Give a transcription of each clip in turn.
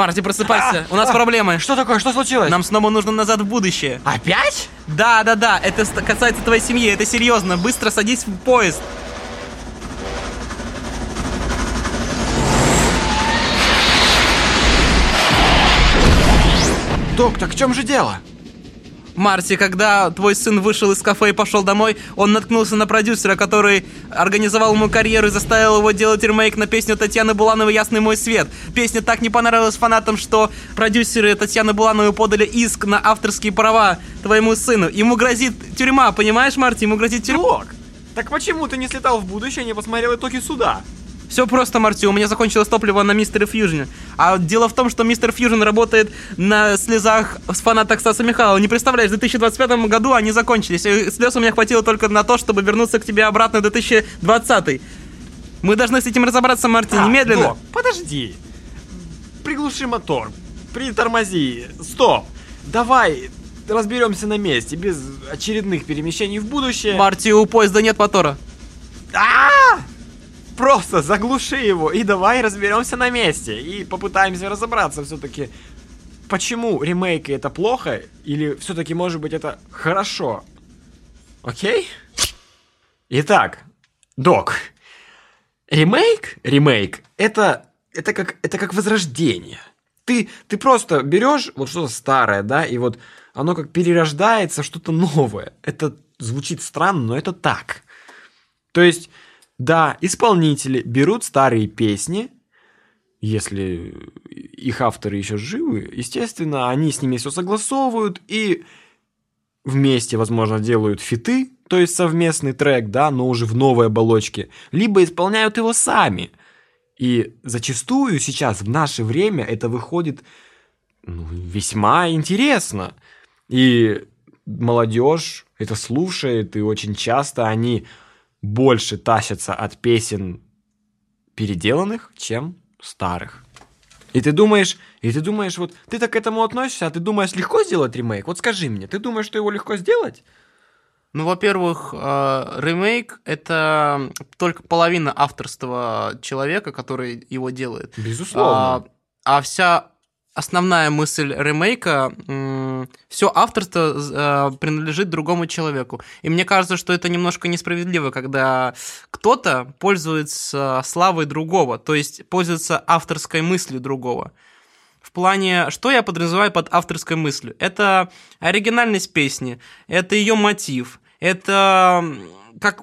Марти, просыпайся, у нас проблемы. Что такое? Что случилось? Нам снова нужно назад в будущее. Опять? Да, да, да, это касается твоей семьи, это серьезно. Быстро садись в поезд. Док, так в чем же дело? Марти, когда твой сын вышел из кафе и пошел домой, он наткнулся на продюсера, который организовал ему карьеру и заставил его делать ремейк на песню Татьяны Булановой «Ясный мой свет». Песня так не понравилась фанатам, что продюсеры Татьяны Булановой подали иск на авторские права твоему сыну. Ему грозит тюрьма, понимаешь, Марти? Ему грозит тюрьма. Так почему ты не слетал в будущее не посмотрел итоги суда? Все просто, Марти, у меня закончилось топливо на Мистере Фьюжне. А дело в том, что Мистер Фьюжн работает на слезах с фанаток Стаса Михайлова. Не представляешь, в 2025 году они закончились. И слез у меня хватило только на то, чтобы вернуться к тебе обратно в 2020. Мы должны с этим разобраться, Марти, А, немедленно. Док, подожди. Приглуши мотор. Притормози. Стоп. Давай разберемся на месте, без очередных перемещений в будущее. Марти, у поезда нет мотора. А! Просто заглуши его и давай разберемся на месте. И попытаемся разобраться все-таки, почему ремейки это плохо, или все-таки, может быть, это хорошо. Окей? Итак, док. Ремейк, ремейк, это, это, как, это как возрождение. Ты, ты просто берешь вот что-то старое, да, и вот оно как перерождается что-то новое. Это звучит странно, но это так. То есть, да, исполнители берут старые песни, если их авторы еще живы, естественно, они с ними все согласовывают и вместе, возможно, делают фиты, то есть совместный трек, да, но уже в новой оболочке, либо исполняют его сами. И зачастую сейчас, в наше время, это выходит ну, весьма интересно. И молодежь это слушает, и очень часто они больше тащатся от песен переделанных, чем старых. И ты думаешь, и ты думаешь, вот ты так к этому относишься, а ты думаешь, легко сделать ремейк? Вот скажи мне, ты думаешь, что его легко сделать? Ну, во-первых, э, ремейк — это только половина авторства человека, который его делает. Безусловно. А, а вся основная мысль ремейка, все авторство э, принадлежит другому человеку. И мне кажется, что это немножко несправедливо, когда кто-то пользуется славой другого, то есть пользуется авторской мыслью другого. В плане, что я подразумеваю под авторской мыслью? Это оригинальность песни, это ее мотив, это как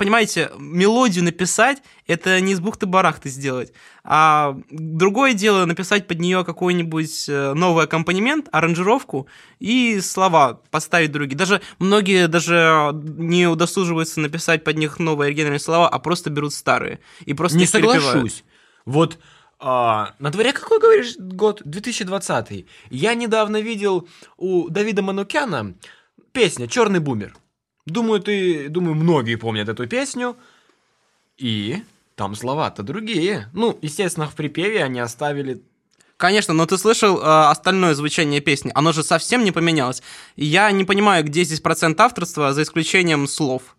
понимаете, мелодию написать, это не из бухты-барахты сделать. А другое дело написать под нее какой-нибудь э, новый аккомпанемент, аранжировку и слова поставить другие. Даже многие даже не удосуживаются написать под них новые оригинальные слова, а просто берут старые. И просто не их перепевают. соглашусь. Вот а, на дворе какой, говоришь, год? 2020. Я недавно видел у Давида Манукяна песня «Черный бумер». Думаю, ты, думаю, многие помнят эту песню. И там слова-то другие. Ну, естественно, в припеве они оставили Конечно, но ты слышал э, остальное звучание песни? Оно же совсем не поменялось. Я не понимаю, где здесь процент авторства, за исключением слов.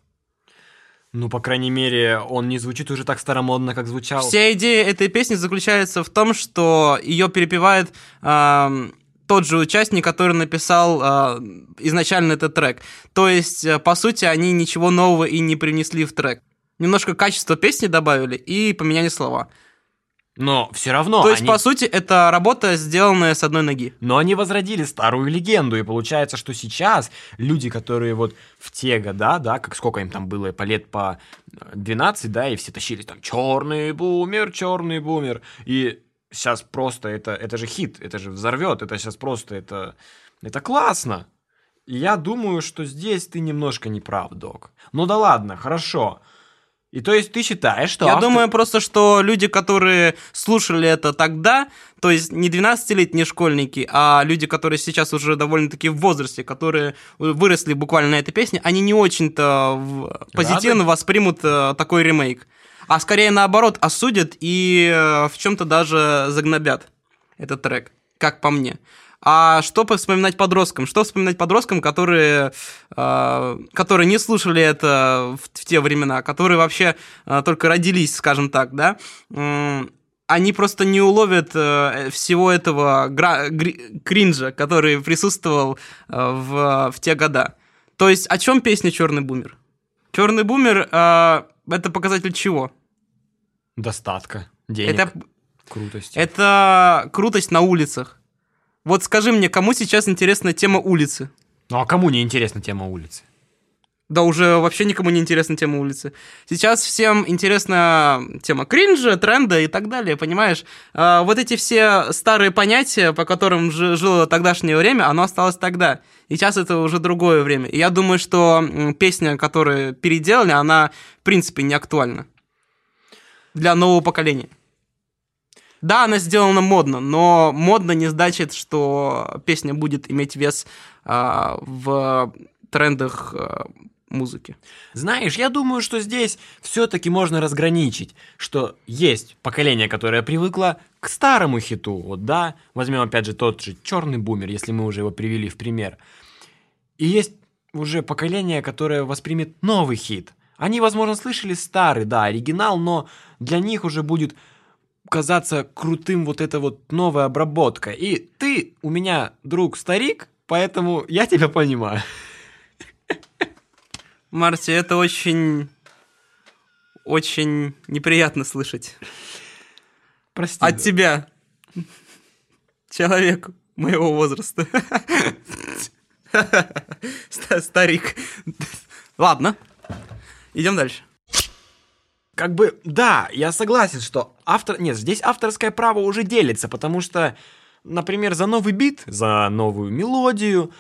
Ну, по крайней мере, он не звучит уже так старомодно, как звучал. Вся идея этой песни заключается в том, что ее перепевает э, тот же участник, который написал э, изначально этот трек. То есть, э, по сути, они ничего нового и не принесли в трек. Немножко качества песни добавили и поменяли слова. Но все равно То есть, они... по сути, это работа, сделанная с одной ноги. Но они возродили старую легенду, и получается, что сейчас люди, которые вот в те года, да, как сколько им там было, по лет по 12, да, и все тащились там «Черный бумер, черный бумер», и сейчас просто это, это же хит, это же взорвет, это сейчас просто, это, это классно. И я думаю, что здесь ты немножко не прав, док. Ну да ладно, хорошо. И то есть ты считаешь, что Я автор- думаю просто, что люди, которые слушали это тогда, то есть не 12-летние школьники, а люди, которые сейчас уже довольно-таки в возрасте, которые выросли буквально на этой песне, они не очень-то позитивно воспримут э, такой ремейк. А скорее наоборот, осудят и э, в чем-то даже загнобят этот трек, как по мне. А что вспоминать подросткам? Что вспоминать подросткам, которые, э, которые не слушали это в, в те времена, которые вообще э, только родились, скажем так, да? М, они просто не уловят э, всего этого гра- гри- кринжа, который присутствовал э, в, в те года. То есть о чем песня Черный бумер? Черный бумер э, это показатель чего? Достатка, денег, Это, крутости. это крутость на улицах. Вот скажи мне, кому сейчас интересна тема улицы? Ну а кому не интересна тема улицы? Да уже вообще никому не интересна тема улицы. Сейчас всем интересна тема кринжа, тренда и так далее, понимаешь? А, вот эти все старые понятия, по которым жи- жило тогдашнее время, оно осталось тогда. И сейчас это уже другое время. И я думаю, что песня, которую переделали, она в принципе не актуальна для нового поколения. Да, она сделана модно, но модно не значит, что песня будет иметь вес а, в трендах а, музыки. Знаешь, я думаю, что здесь все-таки можно разграничить, что есть поколение, которое привыкло к старому хиту, вот да, возьмем опять же тот же черный бумер, если мы уже его привели в пример, и есть уже поколение, которое воспримет новый хит. Они, возможно, слышали старый, да, оригинал, но для них уже будет казаться крутым вот эта вот новая обработка. И ты у меня друг старик, поэтому я тебя понимаю. Марти, это очень... Очень неприятно слышать. Прости. От тебя, человек моего возраста. Ста- Старик. Ладно, идем дальше. Как бы, да, я согласен, что автор... Нет, здесь авторское право уже делится, потому что, например, за новый бит, за новую мелодию,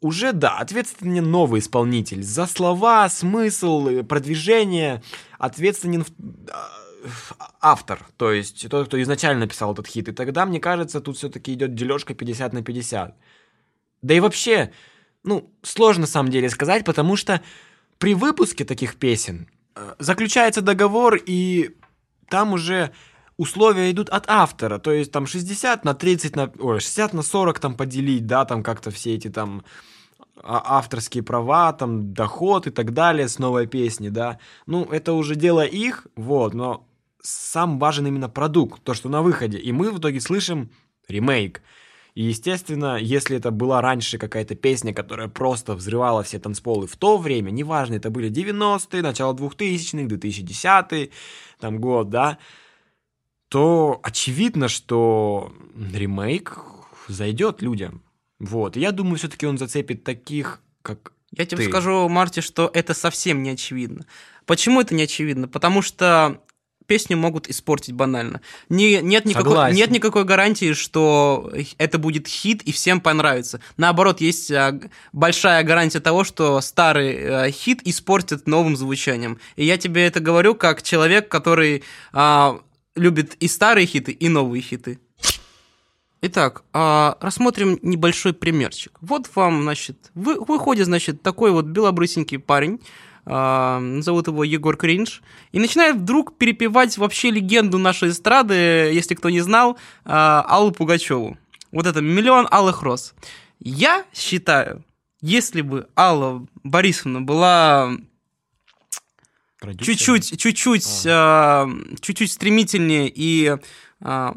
уже, да, ответственен новый исполнитель. За слова, смысл, э, продвижение ответственен а, автор, то есть тот, кто изначально написал этот хит. И тогда, мне кажется, тут все-таки идет дележка 50 на 50. Да и вообще, ну, сложно на самом деле сказать, потому что при выпуске таких песен э, заключается договор, и там уже условия идут от автора, то есть там 60 на 30, на, ой, 60 на 40 там поделить, да, там как-то все эти там а- авторские права, там доход и так далее с новой песни, да. Ну, это уже дело их, вот, но сам важен именно продукт, то, что на выходе. И мы в итоге слышим ремейк. И, естественно, если это была раньше какая-то песня, которая просто взрывала все танцполы в то время, неважно, это были 90-е, начало 2000-х, 2010 там год, да, то очевидно, что ремейк зайдет людям. Вот. И я думаю, все-таки он зацепит таких, как Я тебе Ты. скажу, Марти, что это совсем не очевидно. Почему это не очевидно? Потому что песню могут испортить банально. Не, нет, никакой, Согласен. нет никакой гарантии, что это будет хит и всем понравится. Наоборот, есть а, большая гарантия того, что старый а, хит испортит новым звучанием. И я тебе это говорю как человек, который а, любит и старые хиты, и новые хиты. Итак, а, рассмотрим небольшой примерчик. Вот вам, значит, вы, выходит, значит, такой вот белобрысенький парень, зовут его Егор Кринж, и начинает вдруг перепевать вообще легенду нашей эстрады, если кто не знал, а, Аллу Пугачеву. Вот это «Миллион алых роз». Я считаю, если бы Алла Борисовна была чуть-чуть, чуть-чуть, а, чуть-чуть стремительнее и а,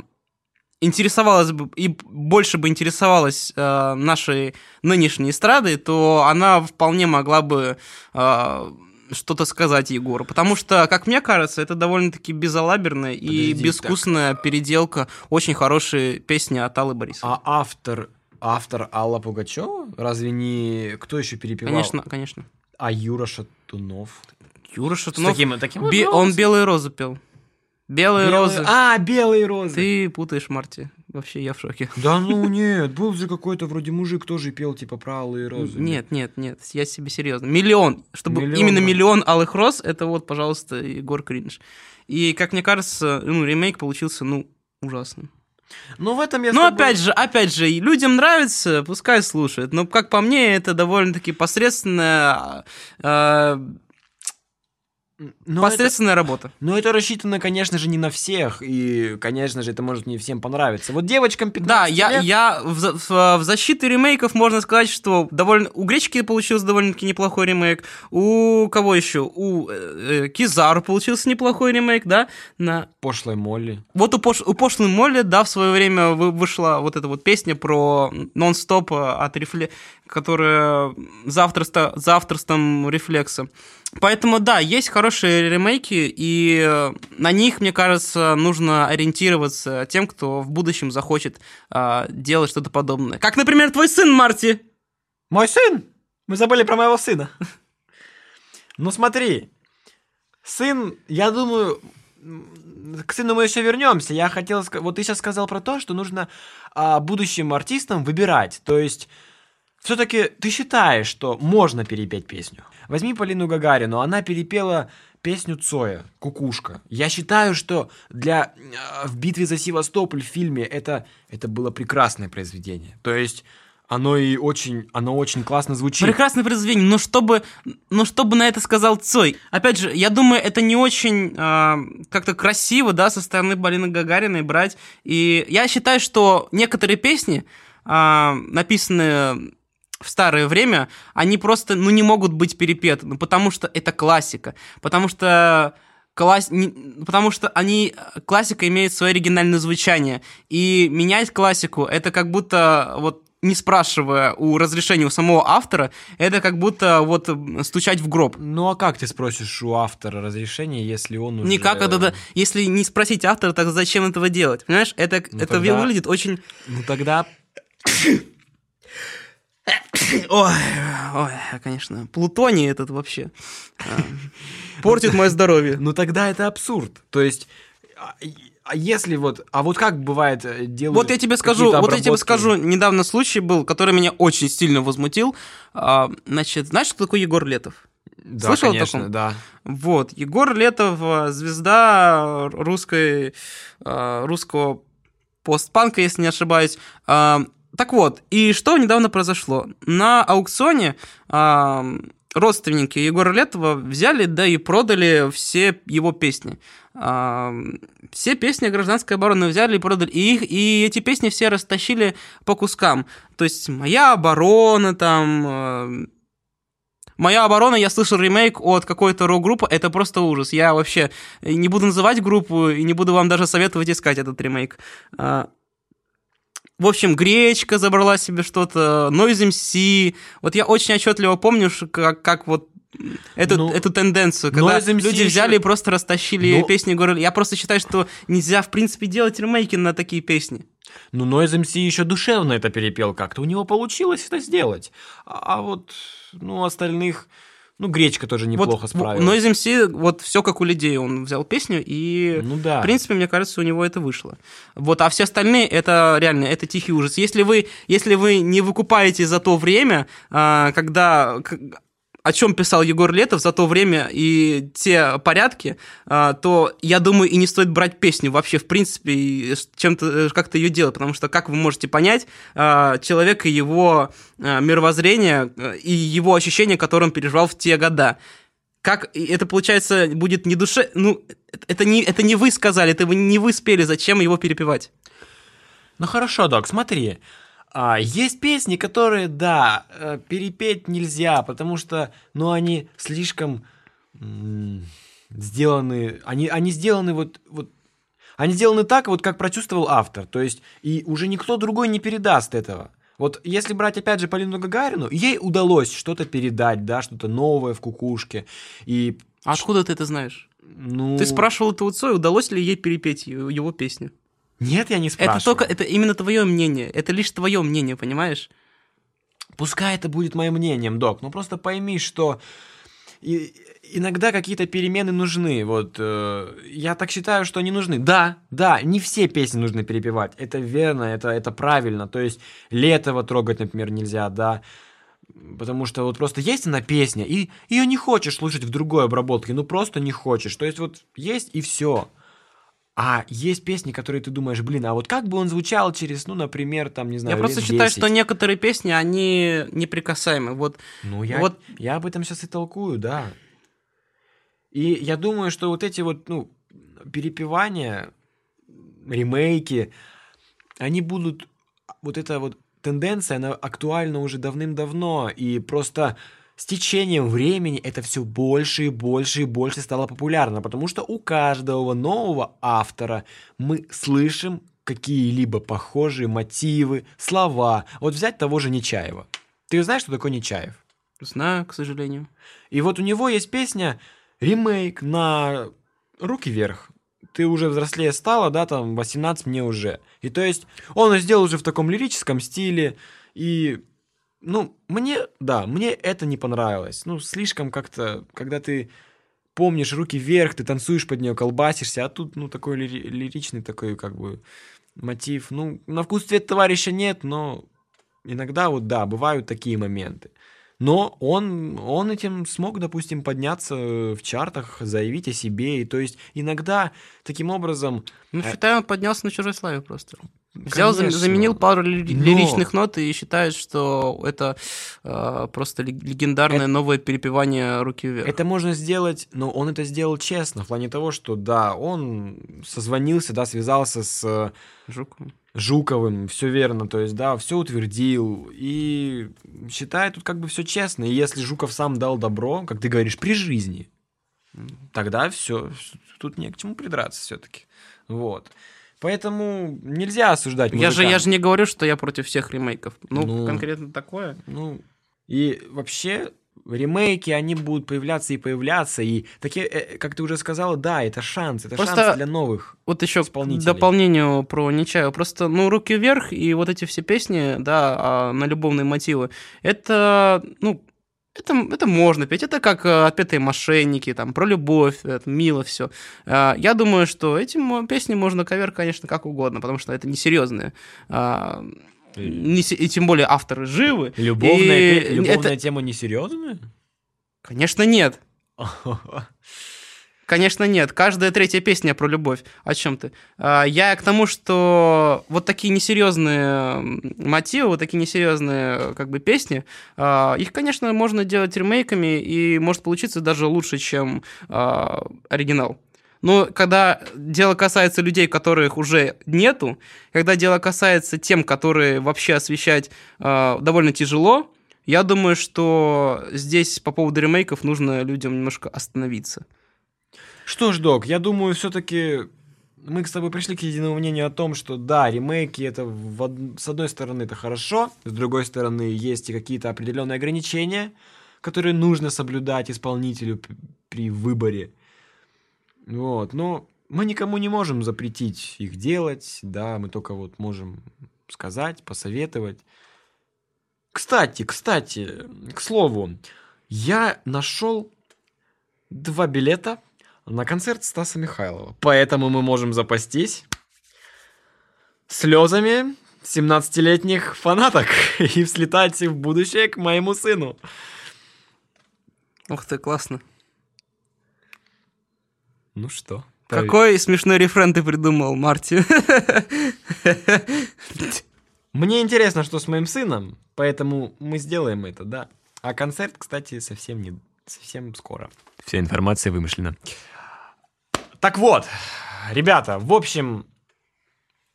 интересовалась бы и больше бы интересовалась а, нашей нынешней эстрадой, то она вполне могла бы а, что-то сказать Егору. Потому что, как мне кажется, это довольно-таки безалаберная и Подожди, безвкусная переделка очень хорошей песни от Аллы Борисовны. А автор, автор Алла Пугачева? Разве не... Кто еще перепевал? конечно, конечно. А Юра Шатунов? Юра С Шатунов, таким, таким бе- вот он белые розы пел. Белые, Белые- розы. А, белые розы. Ты путаешь, Марти. Вообще я в шоке. Да ну нет, был же какой-то вроде мужик тоже пел типа про алые розы. Нет, нет, нет, я себе серьезно. Миллион. Чтобы Миллион, именно да. миллион алых роз, это вот, пожалуйста, Егор Кринж. И, как мне кажется, ну, ремейк получился, ну, ужасным. Ну в этом я Ну, тобой- опять же, опять же, людям нравится, пускай слушают. Но, как по мне, это довольно-таки посредственная... э, Но Посредственная работа. Но это рассчитано, конечно же, не на всех, и, конечно же, это может не всем понравиться. Вот девочкам 15 Да, я, лет... я в, за- в, в защиту ремейков можно сказать, что довольно у Гречки получился довольно-таки неплохой ремейк, у кого еще? У э, э, Кизару получился неплохой ремейк, да? На Пошлой Молли. вот у, пош... у пошлой Молли, да, в свое время вы- вышла вот эта вот песня про нон-стоп от рефле... которая за, авторство... за авторством рефлекса. Поэтому, да, есть хорошие ремейки, и э, на них, мне кажется, нужно ориентироваться тем, кто в будущем захочет а, делать что-то подобное. Как, например, твой сын, Марти. Мой сын! Мы забыли про моего сына. Ну смотри, сын, я думаю, к сыну мы еще вернемся. Я хотел сказать, вот ты сейчас сказал про то, что нужно а, будущим артистам выбирать. То есть, все-таки ты считаешь, что можно перепеть песню? Возьми Полину Гагарину, она перепела песню Цоя «Кукушка». Я считаю, что для а, в битве за Севастополь в фильме это, это было прекрасное произведение. То есть оно и очень, оно очень классно звучит. Прекрасное произведение, но чтобы, но чтобы на это сказал Цой. Опять же, я думаю, это не очень а, как-то красиво, да, со стороны Полины Гагариной брать. И я считаю, что некоторые песни, а, написанные в старое время, они просто, ну, не могут быть перепеты, ну, потому что это классика, потому что класс... потому что они, классика имеет свое оригинальное звучание, и менять классику, это как будто вот не спрашивая у разрешения у самого автора, это как будто вот стучать в гроб. Ну а как ты спросишь у автора разрешения, если он уже... Никак это, да, если не спросить автора, так зачем этого делать? Понимаешь, это, Ну, это тогда- выглядит очень... Ну тогда... Ой, ой, конечно, плутоний этот вообще а, портит мое здоровье. Ну тогда это абсурд. То есть... а, А если вот... А вот как бывает э, делают Вот я тебе скажу, вот я тебе скажу, недавно случай был, который меня очень сильно возмутил. А, Значит, знаешь, что такое Егор Летов? Да, Слышал о конечно, таком? да. Вот, Егор Летов, а, звезда русской, русского постпанка, если не ошибаюсь. А, Так вот, и что недавно произошло? На аукционе а, родственники Егора Летова взяли, да и продали все его песни. А, Все песни гражданской обороны взяли и продали. И, их, и эти песни все растащили по кускам. То есть «Моя оборона», там... а, Моя оборона, я слышал ремейк от какой-то рок-группы, это просто ужас. Я вообще не буду называть группу и не буду вам даже советовать искать этот ремейк. В общем, Гречка забрала себе что-то, Noise MC. Вот я очень отчетливо помню, как, как вот эту, Ну, эту тенденцию, когда люди взяли и просто растащили Ну- песни Егора. Я просто считаю, что нельзя, в принципе, делать ремейки на такие песни. Ну, Noise MC еще душевно это перепел как-то. У него получилось это сделать. А, а вот, ну, остальных... Ну, Гречка тоже неплохо вот, справилась. Noise MC, вот все как у людей. Он взял песню и Ну да. В принципе, мне кажется, у него это вышло. Вот, а все остальные это реально, это тихий ужас. Если вы, если вы не выкупаете за то время, а, когда о чем писал Егор Летов за то время и те порядки, а, то я думаю, и не стоит брать песню вообще, в принципе, и чем-то э, как-то ее делать, потому что, как вы можете понять, а, человек и его а, мировоззрение э, и его ощущения, которые он переживал в те года как это получается будет не душе, ну это не это не вы сказали, это вы не вы спели, зачем его перепевать? Ну хорошо, док, смотри. А, есть песни, которые, да, э, перепеть нельзя, потому что, ну, они слишком сделаны, они, они сделаны вот, вот, они сделаны так, вот как прочувствовал автор, то есть, и уже никто другой не передаст этого. Вот если брать, опять же, Полину Гагарину, ей удалось что-то передать, да, что-то новое в кукушке, и, А откуда ты это знаешь? ну... Ты спрашивал это у Цоя, удалось ли ей перепеть его песню? Нет, я не спрашиваю. Это только это именно твое мнение, это лишь твое мнение, понимаешь? Пускай это будет моим мнением, док, но просто пойми, что и- иногда какие-то перемены нужны. Вот э, я так считаю, что они нужны. Да, да, не все песни нужно перепевать. Это верно, это, это правильно. То есть Летова трогать, например, нельзя, да. Потому что вот просто есть она песня, и ее не хочешь слушать в другой обработке, ну просто не хочешь. То есть вот есть и все. А есть песни, которые ты думаешь, блин, а вот как бы он звучал через, ну, например, там, не знаю, Я просто считаю, 10? что некоторые песни, они неприкасаемы. Вот Ну, я, Вот- я об этом сейчас и толкую, да. И я думаю, что вот эти вот, ну, перепевания, ремейки, они будут... Вот эта вот тенденция, она актуальна уже давным-давно, и просто с течением времени это все больше и больше и больше стало популярно, потому что у каждого нового автора мы слышим какие-либо похожие мотивы, слова. Вот взять того же Нечаева. Ты знаешь, что такое Нечаев? Знаю, к сожалению. И вот у него есть песня, ремейк на «Руки вверх». Ты уже взрослее стала, да, там, 18 мне уже. И то есть он сделал уже в таком лирическом стиле, и ну, мне, да, мне это не понравилось. Ну, слишком как-то, когда ты помнишь руки вверх, ты танцуешь под нее, колбасишься, а тут, ну, такой лири- лиричный такой, как бы, мотив. Ну, на вкус цвет товарища нет, но иногда вот, да, бывают такие моменты. Но он, он этим смог, допустим, подняться в чартах, заявить о себе. И то есть иногда таким образом... Ну, считаю, он поднялся на чужой славе просто. Взял, Конечно. заменил пару ли- Но- лиричных нот и считает, что это э, просто лег- легендарное Это- новое перепевание руки вверх. Это можно сделать, но он это сделал честно, в плане того, что, да, он созвонился, да, связался с э, Жуковым. Жуковым, все верно, то есть, да, все утвердил, и считает тут как бы все честно, и если Жуков сам дал добро, как ты говоришь, при жизни, тогда все, тут не к чему придраться все-таки, вот. Поэтому нельзя осуждать Я же, я же не говорю, что я против всех ремейков. Ну, Ну. конкретно такое. Ну, и вообще ремейки, они будут появляться и появляться, и такие, э, как ты уже сказала, да, это шанс, это Просто шанс для новых. Вот еще к Исполнителей. дополнению про Нечаева. Просто, ну, руки вверх и вот эти все песни, да, а, на любовные мотивы, это, ну, это, это можно петь. Это как э, «Отпетые мошенники», там, про любовь, это мило все. Я думаю, что эти мо- песни можно кавер, конечно, как угодно, потому что это несерьезные. А, не И тем более авторы живы. Любовная, И любовная это- тема несерьезная? Конечно, нет. Конечно, нет. Каждая третья песня про любовь. О чем ты? А, Я к тому, что вот такие несерьезные мотивы, вот такие несерьезные как бы песни, а, их, конечно, можно делать ремейками, и может получиться даже лучше, чем а, оригинал. Но когда дело касается людей, которых уже нету, когда дело касается тем, которые вообще освещать довольно тяжело, я думаю, что здесь по поводу ремейков нужно людям немножко остановиться. Что ж, док, я думаю, все-таки мы с тобой пришли к единому мнению о том, что да, ремейки это в с одной стороны это хорошо, с другой стороны есть и какие-то определенные ограничения, которые нужно соблюдать исполнителю при выборе. Вот, но мы никому не можем запретить их делать, да, мы только вот можем сказать, посоветовать. Кстати, кстати, к слову, я нашел два билета на концерт Стаса Михайлова. Поэтому мы можем запастись слезами 17-летних фанаток и слетать в будущее к моему сыну. Ух ты, классно. Ну что? Какой смешной рефрен ты придумал, Марти. Мне интересно, что с моим сыном, поэтому мы сделаем это, да. А концерт, кстати, совсем не совсем скоро. Вся информация вымышлена. Так вот, ребята, в общем,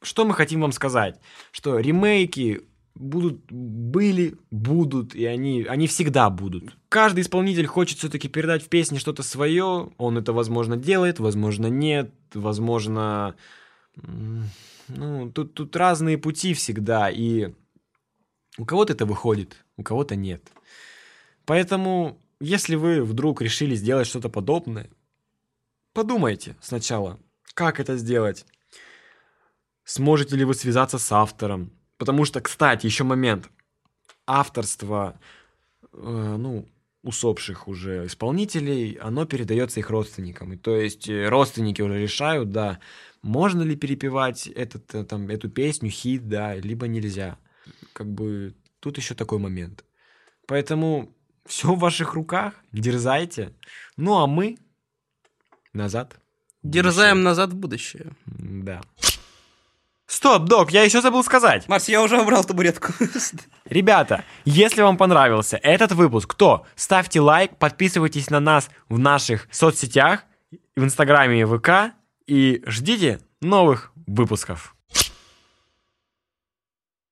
что мы хотим вам сказать? Что ремейки будут, были, будут, и они, они всегда будут. Каждый исполнитель хочет все-таки передать в песне что-то свое. Он это, возможно, делает, возможно, нет, возможно... Ну, тут, тут разные пути всегда, и у кого-то это выходит, у кого-то нет. Поэтому, если вы вдруг решили сделать что-то подобное, подумайте сначала, как это сделать. Сможете ли вы связаться с автором? Потому что, кстати, еще момент. Авторство, э, ну, усопших уже исполнителей, оно передается их родственникам. И то есть э, родственники уже решают, да, можно ли перепевать этот, э, там, эту песню, хит, да, либо нельзя. Как бы тут еще такой момент. Поэтому все в ваших руках, дерзайте. Ну, а мы назад. Дерзаем будущее. назад в будущее. Да. Стоп, док, я еще забыл сказать. Марс, я уже убрал табуретку. Ребята, если вам понравился этот выпуск, то ставьте лайк, подписывайтесь на нас в наших соцсетях, в Инстаграме и ВК, и ждите новых выпусков.